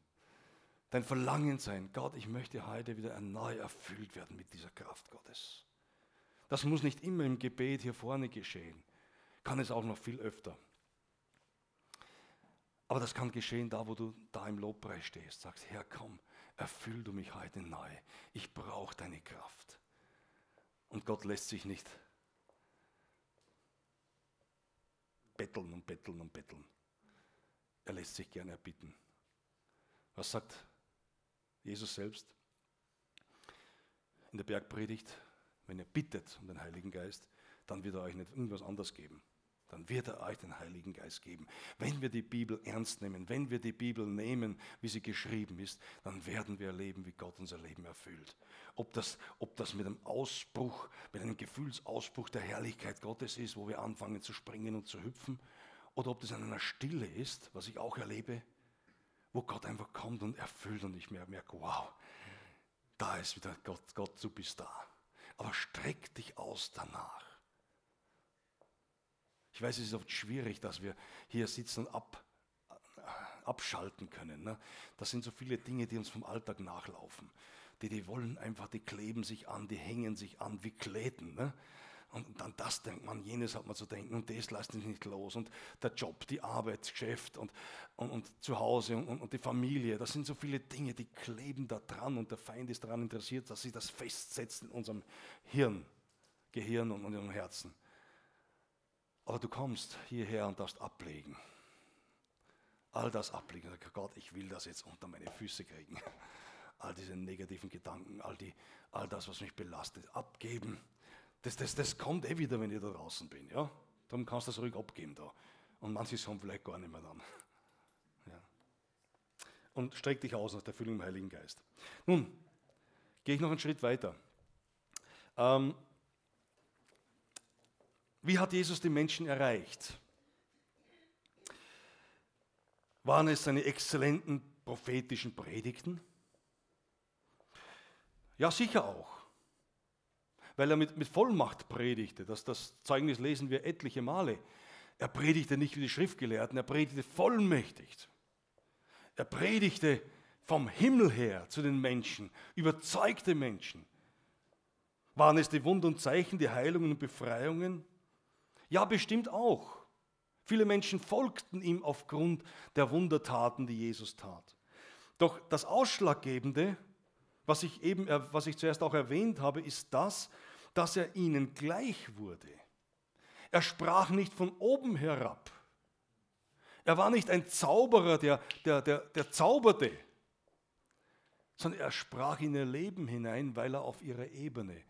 S1: dein Verlangen sein. Gott, ich möchte heute wieder neu erfüllt werden mit dieser Kraft Gottes. Das muss nicht immer im Gebet hier vorne geschehen, kann es auch noch viel öfter. Aber das kann geschehen da, wo du da im Lobpreis stehst. Sagst, Herr, komm, erfüll du mich heute neu. Ich brauche deine Kraft. Und Gott lässt sich nicht betteln und betteln und betteln. Er lässt sich gerne erbitten. Was sagt Jesus selbst in der Bergpredigt? Wenn ihr bittet um den Heiligen Geist, dann wird er euch nicht irgendwas anderes geben dann wird er euch den Heiligen Geist geben. Wenn wir die Bibel ernst nehmen, wenn wir die Bibel nehmen, wie sie geschrieben ist, dann werden wir erleben, wie Gott unser Leben erfüllt. Ob das, ob das mit einem Ausbruch, mit einem Gefühlsausbruch der Herrlichkeit Gottes ist, wo wir anfangen zu springen und zu hüpfen, oder ob das in einer Stille ist, was ich auch erlebe, wo Gott einfach kommt und erfüllt und ich merke, wow, da ist wieder Gott, Gott, du bist da. Aber streck dich aus danach. Ich weiß, es ist oft schwierig, dass wir hier sitzen und ab, abschalten können. Ne? Das sind so viele Dinge, die uns vom Alltag nachlaufen. Die, die wollen einfach, die kleben sich an, die hängen sich an wie Kläden. Ne? Und dann das denkt man, jenes hat man zu denken und das lässt sich nicht los. Und der Job, die Arbeit, das Geschäft und, und, und zu Hause und, und, die Familie, das sind so viele Dinge, die kleben da dran und der Feind ist daran interessiert, dass sich das festsetzt in unserem Hirn, Gehirn und in unserem Herzen. Aber du kommst hierher und darfst ablegen. All das ablegen. Sag, Gott, ich will das jetzt unter meine Füße kriegen. All diese negativen Gedanken, all, die, all das, was mich belastet, abgeben. Das, das, das kommt eh wieder, wenn ich da draußen bin. Ja? Darum kannst du das ruhig abgeben da. Und manche haben vielleicht gar nicht mehr dann. Ja. Und streck dich aus nach der Füllung im Heiligen Geist. Nun, gehe ich noch einen Schritt weiter. Ähm, wie hat Jesus die Menschen erreicht? Waren es seine exzellenten prophetischen Predigten? Ja, sicher auch. Weil er mit, mit Vollmacht predigte. Das, das Zeugnis lesen wir etliche Male. Er predigte nicht wie die Schriftgelehrten, er predigte vollmächtig. Er predigte vom Himmel her zu den Menschen, überzeugte Menschen. Waren es die Wunder und Zeichen, die Heilungen und Befreiungen? Ja, bestimmt auch. Viele Menschen folgten ihm aufgrund der Wundertaten, die Jesus tat. Doch das Ausschlaggebende, was ich eben, was ich zuerst auch erwähnt habe, ist das, dass er ihnen gleich wurde. Er sprach nicht von oben herab. Er war nicht ein Zauberer, der, der, der, der zauberte, sondern er sprach in ihr Leben hinein, weil er auf ihre Ebene,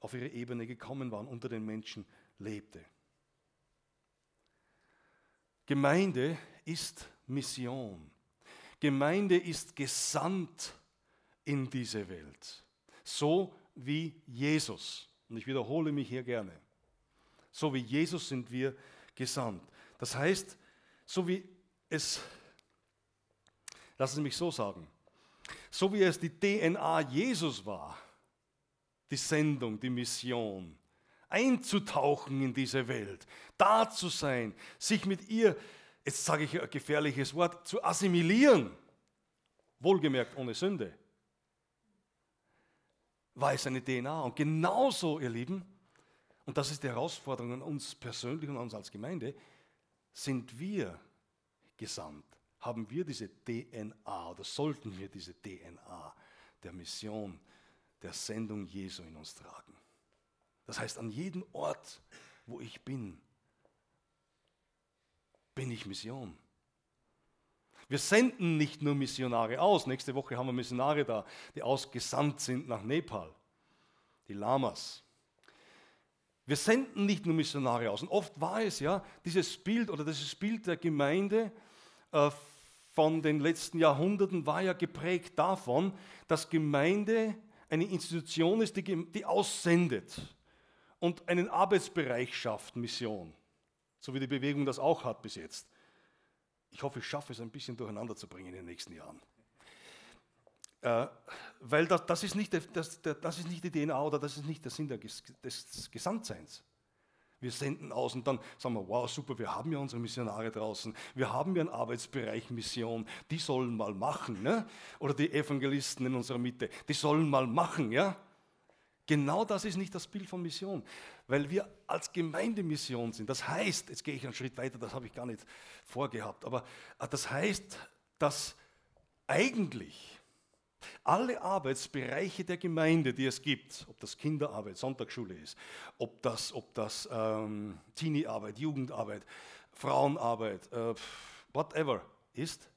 S1: auf ihre Ebene gekommen war und unter den Menschen lebte. Gemeinde ist Mission. Gemeinde ist gesandt in diese Welt. So wie Jesus. Und ich wiederhole mich hier gerne. So wie Jesus sind wir gesandt. Das heißt, so wie es, lassen Sie mich so sagen, so wie es die DNA Jesus war, die Sendung, die Mission, einzutauchen in diese Welt, da zu sein, sich mit ihr, jetzt sage ich ein gefährliches Wort, zu assimilieren, wohlgemerkt ohne Sünde, war es eine DNA. Und genauso, ihr Lieben, und das ist die Herausforderung an uns persönlich und an uns als Gemeinde, sind wir gesandt, haben wir diese DNA oder sollten wir diese DNA der Mission, der Sendung Jesu in uns tragen. Das heißt, an jedem Ort, wo ich bin, bin ich Mission. Wir senden nicht nur Missionare aus. Nächste Woche haben wir Missionare da, die ausgesandt sind nach Nepal, die Lamas. Wir senden nicht nur Missionare aus. Und oft war es ja, dieses Bild oder dieses Bild der Gemeinde äh, von den letzten Jahrhunderten war ja geprägt davon, dass Gemeinde eine Institution ist, die, die aussendet und einen Arbeitsbereich schafft, Mission. So wie die Bewegung das auch hat bis jetzt. Ich hoffe, ich schaffe es ein bisschen durcheinander zu bringen in den nächsten Jahren. Äh, weil das, das, ist nicht, das, das ist nicht die DNA oder das ist nicht der Sinn des, des Gesamtseins. Wir senden aus und dann sagen wir, wow, super, wir haben ja unsere Missionare draußen, wir haben ja einen Arbeitsbereich Mission, die sollen mal machen. Ne? Oder die Evangelisten in unserer Mitte, die sollen mal machen. Ja? Genau das ist nicht das Bild von Mission, weil wir als Gemeinde Mission sind. Das heißt, jetzt gehe ich einen Schritt weiter, das habe ich gar nicht vorgehabt, aber äh, das heißt, dass eigentlich alle Arbeitsbereiche der Gemeinde, die es gibt, ob das Kinderarbeit, Sonntagsschule ist, ob das, ob das ähm, Teenie-Arbeit, Jugendarbeit, Frauenarbeit, äh, whatever ist,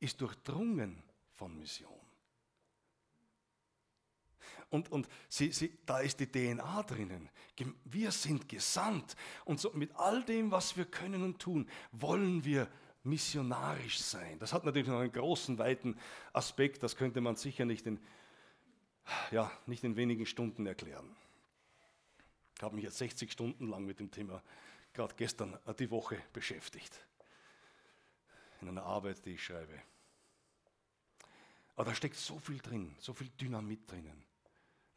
S1: ist durchdrungen von Mission. Und, und sie, sie, da ist die DNA drinnen. Wir sind gesandt. Und so mit all dem, was wir können und tun, wollen wir missionarisch sein. Das hat natürlich noch einen großen, weiten Aspekt. Das könnte man sicher nicht in, ja, nicht in wenigen Stunden erklären. Ich habe mich jetzt 60 Stunden lang mit dem Thema gerade gestern äh, die Woche beschäftigt. In einer Arbeit, die ich schreibe. Aber da steckt so viel drin, so viel Dynamit drinnen.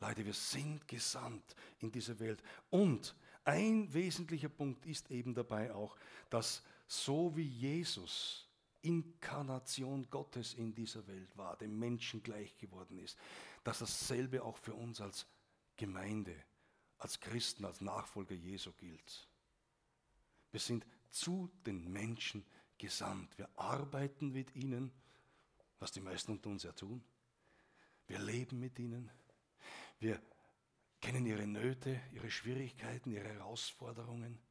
S1: Leute, wir sind gesandt in diese Welt. Und ein wesentlicher Punkt ist eben dabei auch, dass so wie Jesus Inkarnation Gottes in dieser Welt war, dem Menschen gleich geworden ist, dass dasselbe auch für uns als Gemeinde, als Christen, als Nachfolger Jesu gilt. Wir sind zu den Menschen gesandt. Wir arbeiten mit ihnen, was die meisten unter uns ja tun. Wir leben mit ihnen. Wir kennen ihre Nöte, ihre Schwierigkeiten, ihre Herausforderungen.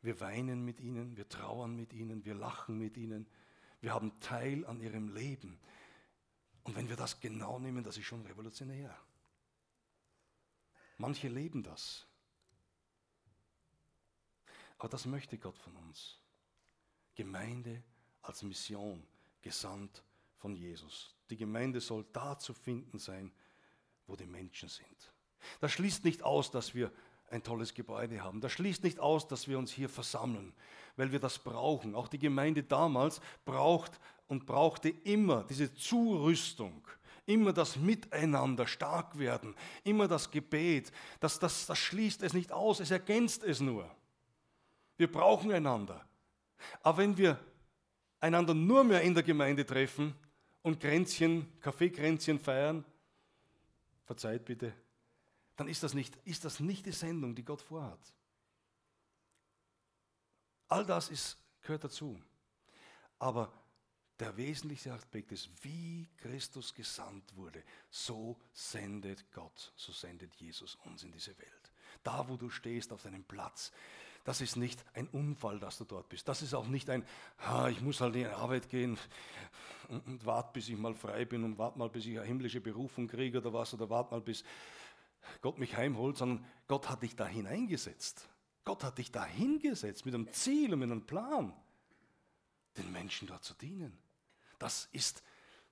S1: Wir weinen mit ihnen, wir trauern mit ihnen, wir lachen mit ihnen. Wir haben Teil an ihrem Leben. Und wenn wir das genau nehmen, das ist schon revolutionär. Manche leben das. Aber das möchte Gott von uns. Gemeinde als Mission, gesandt von Jesus. Die Gemeinde soll da zu finden sein, wo die Menschen sind. Das schließt nicht aus, dass wir ein tolles Gebäude haben. Das schließt nicht aus, dass wir uns hier versammeln, weil wir das brauchen. Auch die Gemeinde damals braucht und brauchte immer diese Zurüstung, immer das Miteinander stark werden, immer das Gebet. Das, das, das schließt es nicht aus, es ergänzt es nur. Wir brauchen einander. Aber wenn wir einander nur mehr in der Gemeinde treffen und Kränzchen, Kaffeekränzchen feiern, verzeiht bitte, dann ist das, nicht, ist das nicht die Sendung, die Gott vorhat. All das ist, gehört dazu. Aber der wesentliche Aspekt ist, wie Christus gesandt wurde, so sendet Gott, so sendet Jesus uns in diese Welt. Da, wo du stehst, auf deinem Platz, das ist nicht ein Unfall, dass du dort bist. Das ist auch nicht ein, ha, ich muss halt in die Arbeit gehen und, und warte, bis ich mal frei bin und warte mal, bis ich eine himmlische Berufung kriege oder was, oder warte mal, bis Gott mich heimholt, sondern Gott hat dich da hineingesetzt. Gott hat dich da hingesetzt mit einem Ziel und mit einem Plan, den Menschen dort zu dienen. Das ist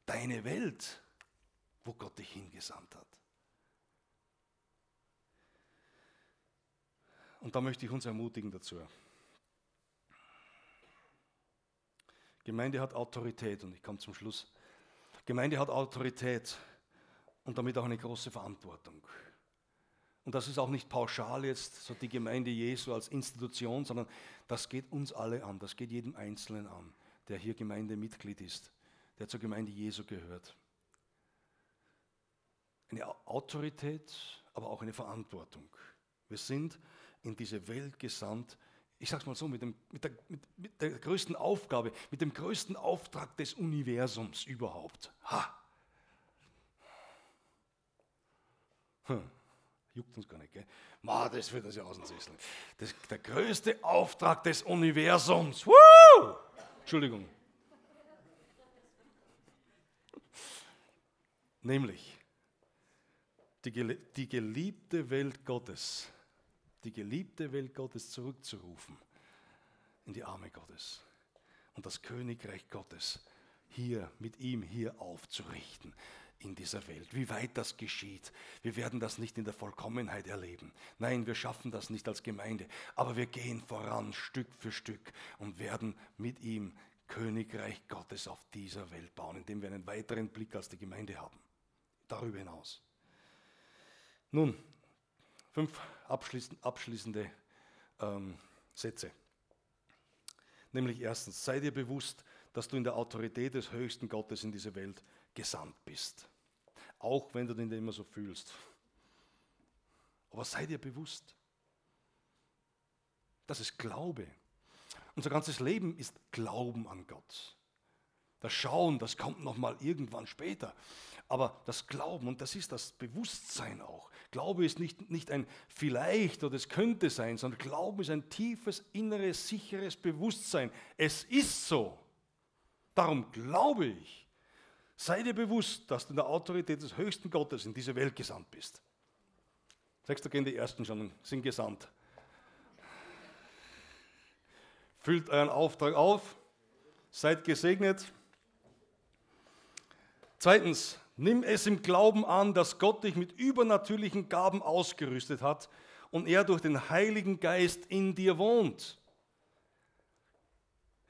S1: deine Welt, wo Gott dich hingesandt hat. Und da möchte ich uns ermutigen dazu. Gemeinde hat Autorität und ich komme zum Schluss. Gemeinde hat Autorität und damit auch eine große Verantwortung. Und das ist auch nicht pauschal jetzt so die Gemeinde Jesu als Institution, sondern das geht uns alle an, das geht jedem Einzelnen an, der hier Gemeindemitglied ist, der zur Gemeinde Jesu gehört. Eine Autorität, aber auch eine Verantwortung. Wir sind in diese Welt gesandt, ich sage es mal so, mit, dem, mit, der, mit, mit, der, größten Aufgabe, mit dem größten Auftrag des Universums überhaupt. Ha! Hm. Juckt uns gar nicht, gell? Ma, das wird uns ja aus dem der größte Auftrag des Universums. Woo! Entschuldigung. Nämlich die, die geliebte Welt Gottes die geliebte Welt Gottes zurückzurufen in die Arme Gottes und das Königreich Gottes hier mit ihm hier aufzurichten in dieser Welt. Wie weit das geschieht, wir werden das nicht in der Vollkommenheit erleben. Nein, wir schaffen das nicht als Gemeinde, aber wir gehen voran Stück für Stück und werden mit ihm Königreich Gottes auf dieser Welt bauen, indem wir einen weiteren Blick als die Gemeinde haben. Darüber hinaus. Nun, Fünf abschließende ähm, Sätze. Nämlich erstens, sei dir bewusst, dass du in der Autorität des höchsten Gottes in diese Welt gesandt bist. Auch wenn du nicht immer so fühlst. Aber sei dir bewusst, das ist Glaube. Unser ganzes Leben ist Glauben an Gott. Das Schauen, das kommt noch mal irgendwann später. Aber das Glauben, und das ist das Bewusstsein auch. Glaube ist nicht, nicht ein vielleicht oder es könnte sein, sondern Glauben ist ein tiefes, inneres, sicheres Bewusstsein. Es ist so. Darum glaube ich. Sei dir bewusst, dass du in der Autorität des höchsten Gottes in diese Welt gesandt bist. Sechst du, gehen die Ersten schon, sind gesandt. Füllt euren Auftrag auf, seid gesegnet. Zweitens, nimm es im Glauben an, dass Gott dich mit übernatürlichen Gaben ausgerüstet hat und er durch den Heiligen Geist in dir wohnt.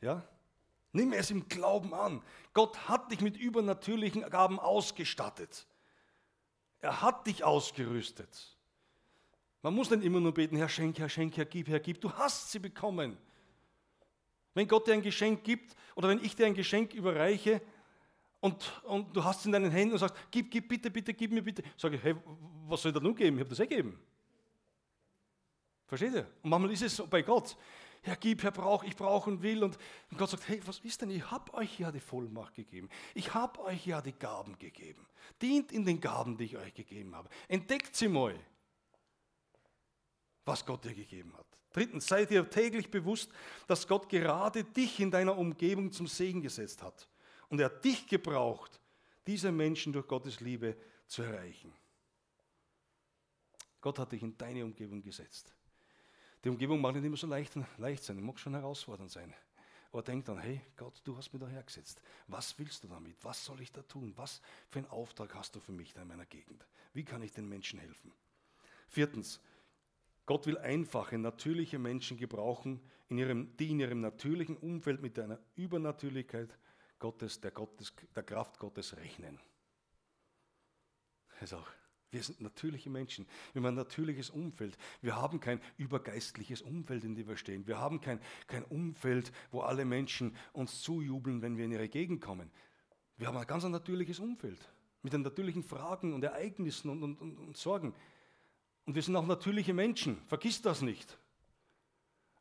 S1: Ja? Nimm es im Glauben an. Gott hat dich mit übernatürlichen Gaben ausgestattet. Er hat dich ausgerüstet. Man muss nicht immer nur beten, Herr schenk, Herr schenk, Herr gib, Herr gib. Du hast sie bekommen. Wenn Gott dir ein Geschenk gibt oder wenn ich dir ein Geschenk überreiche, und, und du hast es in deinen Händen und sagst, gib, gib, bitte, bitte, gib mir bitte. Sage ich, hey, was soll ich da nun geben? Ich habe das eh gegeben. Versteht ihr? Und manchmal ist es so bei Gott. Herr, gib, Herr, brauch, ich brauche und will. Und, und Gott sagt, hey, was ist denn? Ich habe euch ja die Vollmacht gegeben. Ich habe euch ja die Gaben gegeben. Dient in den Gaben, die ich euch gegeben habe. Entdeckt sie mal, was Gott dir gegeben hat. Drittens, seid ihr täglich bewusst, dass Gott gerade dich in deiner Umgebung zum Segen gesetzt hat. Und er hat dich gebraucht, diese Menschen durch Gottes Liebe zu erreichen. Gott hat dich in deine Umgebung gesetzt. Die Umgebung mag nicht immer so leicht, leicht sein, mag schon herausfordernd sein. Aber denk dann, hey Gott, du hast mich da hergesetzt. Was willst du damit? Was soll ich da tun? Was für einen Auftrag hast du für mich da in meiner Gegend? Wie kann ich den Menschen helfen? Viertens, Gott will einfache, natürliche Menschen gebrauchen, in ihrem, die in ihrem natürlichen Umfeld mit einer Übernatürlichkeit Gottes, der, Gottes, der Kraft Gottes rechnen. Also, wir sind natürliche Menschen. Wir haben ein natürliches Umfeld. Wir haben kein übergeistliches Umfeld, in dem wir stehen. Wir haben kein, kein Umfeld, wo alle Menschen uns zujubeln, wenn wir in ihre Gegend kommen. Wir haben ein ganz natürliches Umfeld mit den natürlichen Fragen und Ereignissen und, und, und, und Sorgen. Und wir sind auch natürliche Menschen. Vergiss das nicht.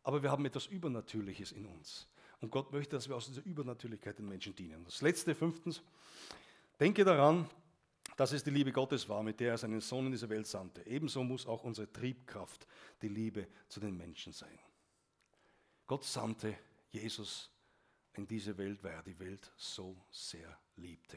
S1: Aber wir haben etwas Übernatürliches in uns. Und Gott möchte, dass wir aus dieser Übernatürlichkeit den Menschen dienen. Das letzte, fünftens, denke daran, dass es die Liebe Gottes war, mit der er seinen Sohn in diese Welt sandte. Ebenso muss auch unsere Triebkraft die Liebe zu den Menschen sein. Gott sandte Jesus in diese Welt, weil er die Welt so sehr liebte.